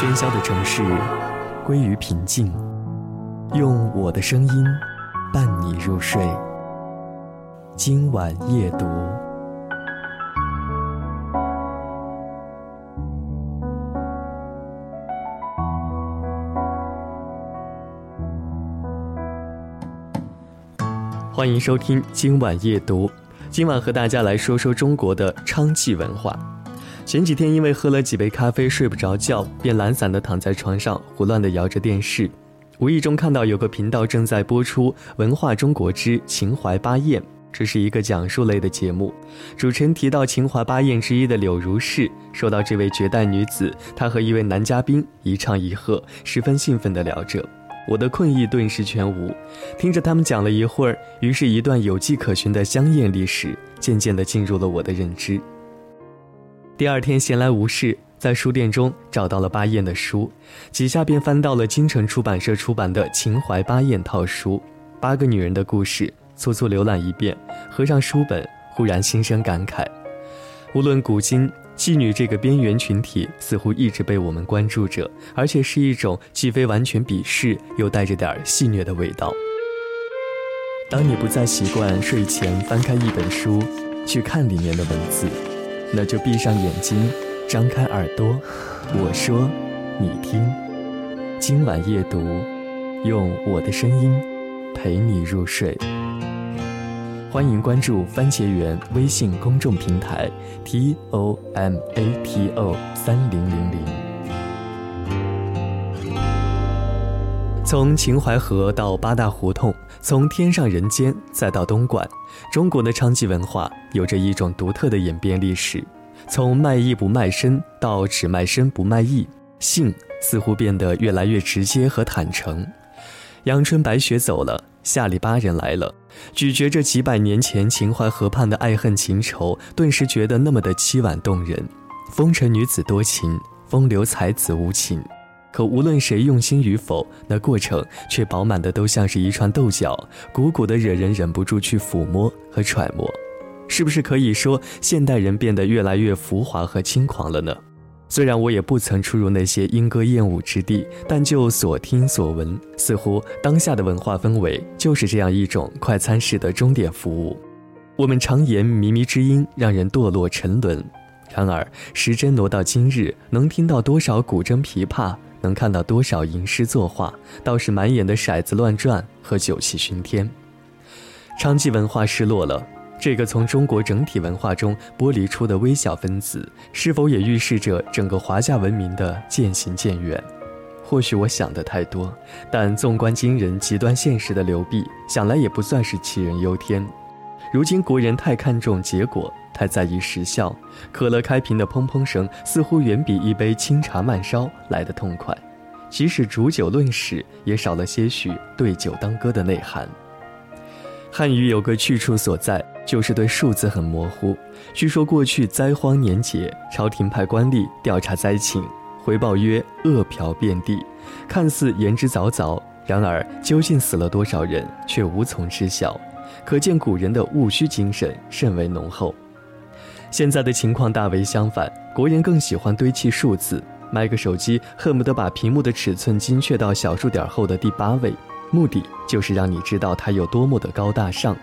喧嚣的城市归于平静，用我的声音伴你入睡。今晚夜读，欢迎收听今晚夜读。今晚和大家来说说中国的娼妓文化。前几天因为喝了几杯咖啡睡不着觉，便懒散地躺在床上胡乱地摇着电视，无意中看到有个频道正在播出《文化中国之秦淮八艳》，这是一个讲述类的节目。主持人提到秦淮八艳之一的柳如是，说到这位绝代女子，她和一位男嘉宾一唱一和，十分兴奋地聊着，我的困意顿时全无。听着他们讲了一会儿，于是一段有迹可循的香艳历史渐渐地进入了我的认知。第二天闲来无事，在书店中找到了巴彦的书，几下便翻到了京城出版社出版的《秦淮八艳》套书，八个女人的故事，粗粗浏览一遍，合上书本，忽然心生感慨。无论古今，妓女这个边缘群体似乎一直被我们关注着，而且是一种既非完全鄙视，又带着点戏谑的味道。当你不再习惯睡前翻开一本书，去看里面的文字。那就闭上眼睛，张开耳朵，我说，你听。今晚夜读，用我的声音陪你入睡。欢迎关注番茄园微信公众平台 t o m a t o 三零零零。从秦淮河到八大胡同，从天上人间再到东莞。中国的娼妓文化有着一种独特的演变历史，从卖艺不卖身到只卖身不卖艺，性似乎变得越来越直接和坦诚。阳春白雪走了，下里巴人来了，咀嚼着几百年前秦淮河畔的爱恨情仇，顿时觉得那么的凄婉动人。风尘女子多情，风流才子无情。可无论谁用心与否，那过程却饱满的都像是一串豆角，鼓鼓的惹人忍不住去抚摸和揣摩。是不是可以说现代人变得越来越浮华和轻狂了呢？虽然我也不曾出入那些莺歌燕舞之地，但就所听所闻，似乎当下的文化氛围就是这样一种快餐式的钟点服务。我们常言靡靡之音让人堕落沉沦，然而时针挪到今日，能听到多少古筝琵琶？能看到多少吟诗作画，倒是满眼的骰子乱转和酒气熏天。娼妓文化失落了，这个从中国整体文化中剥离出的微小分子，是否也预示着整个华夏文明的渐行渐远？或许我想的太多，但纵观今人极端现实的流弊，想来也不算是杞人忧天。如今国人太看重结果。太在意时效，可乐开瓶的砰砰声似乎远比一杯清茶慢烧来得痛快。即使煮酒论史，也少了些许对酒当歌的内涵。汉语有个去处所在，就是对数字很模糊。据说过去灾荒年节，朝廷派官吏调查灾情，回报曰饿殍遍地，看似言之凿凿，然而究竟死了多少人，却无从知晓。可见古人的务虚精神甚为浓厚。现在的情况大为相反，国人更喜欢堆砌数字，买个手机恨不得把屏幕的尺寸精确到小数点后的第八位，目的就是让你知道它有多么的高大上，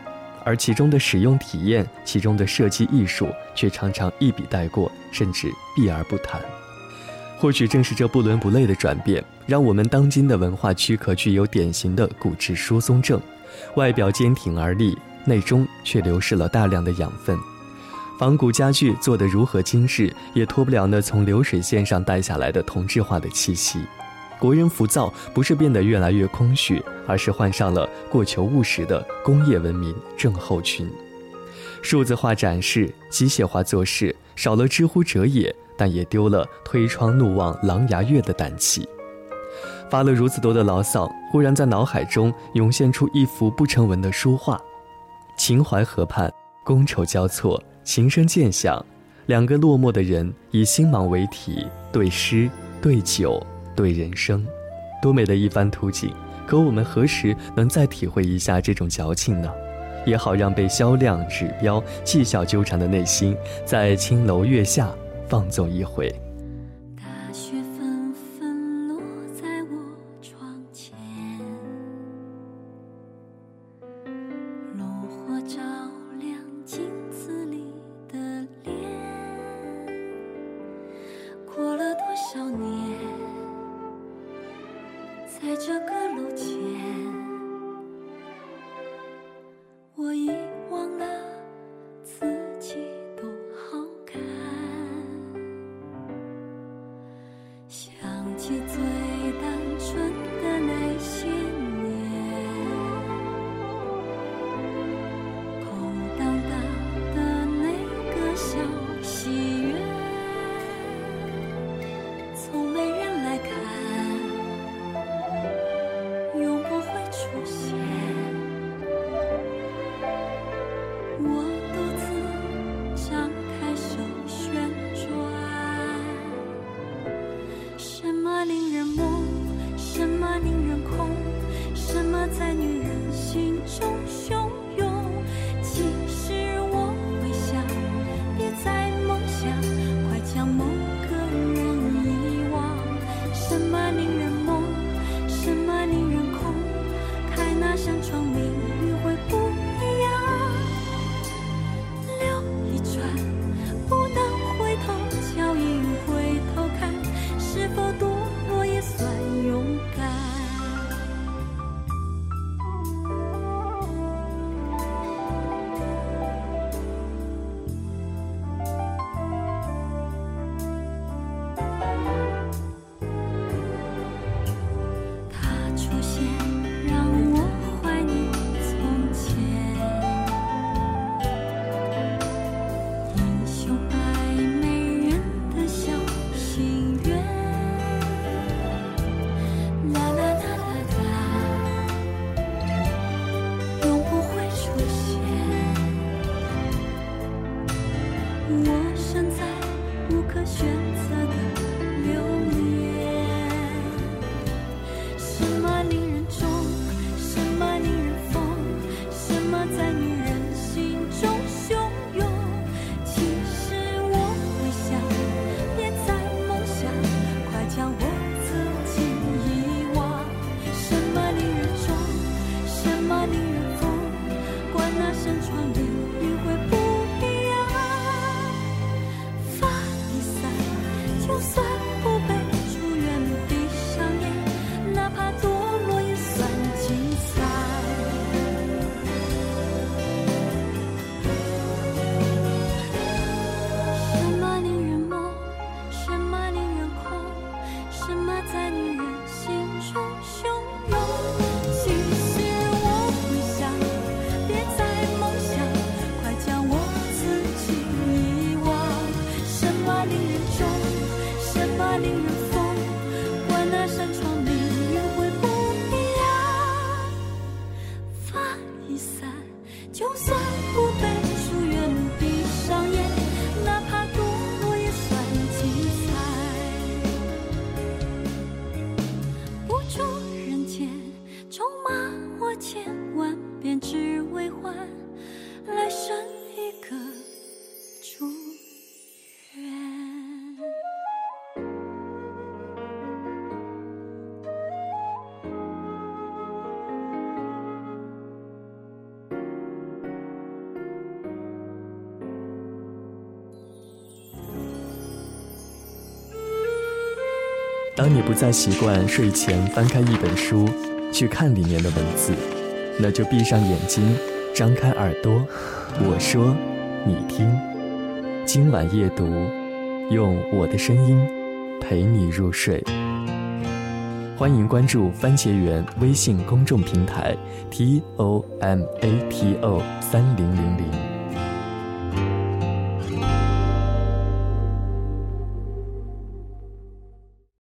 而其中的使用体验、其中的设计艺术却常常一笔带过，甚至避而不谈。或许正是这不伦不类的转变，让我们当今的文化躯壳具有典型的骨质疏松症，外表坚挺而立，内中却流失了大量的养分。仿古家具做得如何精致，也脱不了那从流水线上带下来的同质化的气息。国人浮躁，不是变得越来越空虚，而是患上了过求务实的工业文明症候群。数字化展示，机械化做事，少了知乎者也，但也丢了推窗怒望狼牙月的胆气。发了如此多的牢骚，忽然在脑海中涌现出一幅不成文的书画：秦淮河畔，觥筹交错。琴声渐响，两个落寞的人以星芒为题，对诗、对酒、对人生，多美的一番图景！可我们何时能再体会一下这种矫情呢？也好让被销量指标、绩效纠缠的内心，在青楼月下放纵一回。窗明。为欢，来生一个祝愿当你不再习惯睡前翻开一本书，去看里面的文字，那就闭上眼睛，张开耳朵，我说，你听。今晚夜读，用我的声音陪你入睡。欢迎关注番茄园微信公众平台 t o m a t o 三零零零。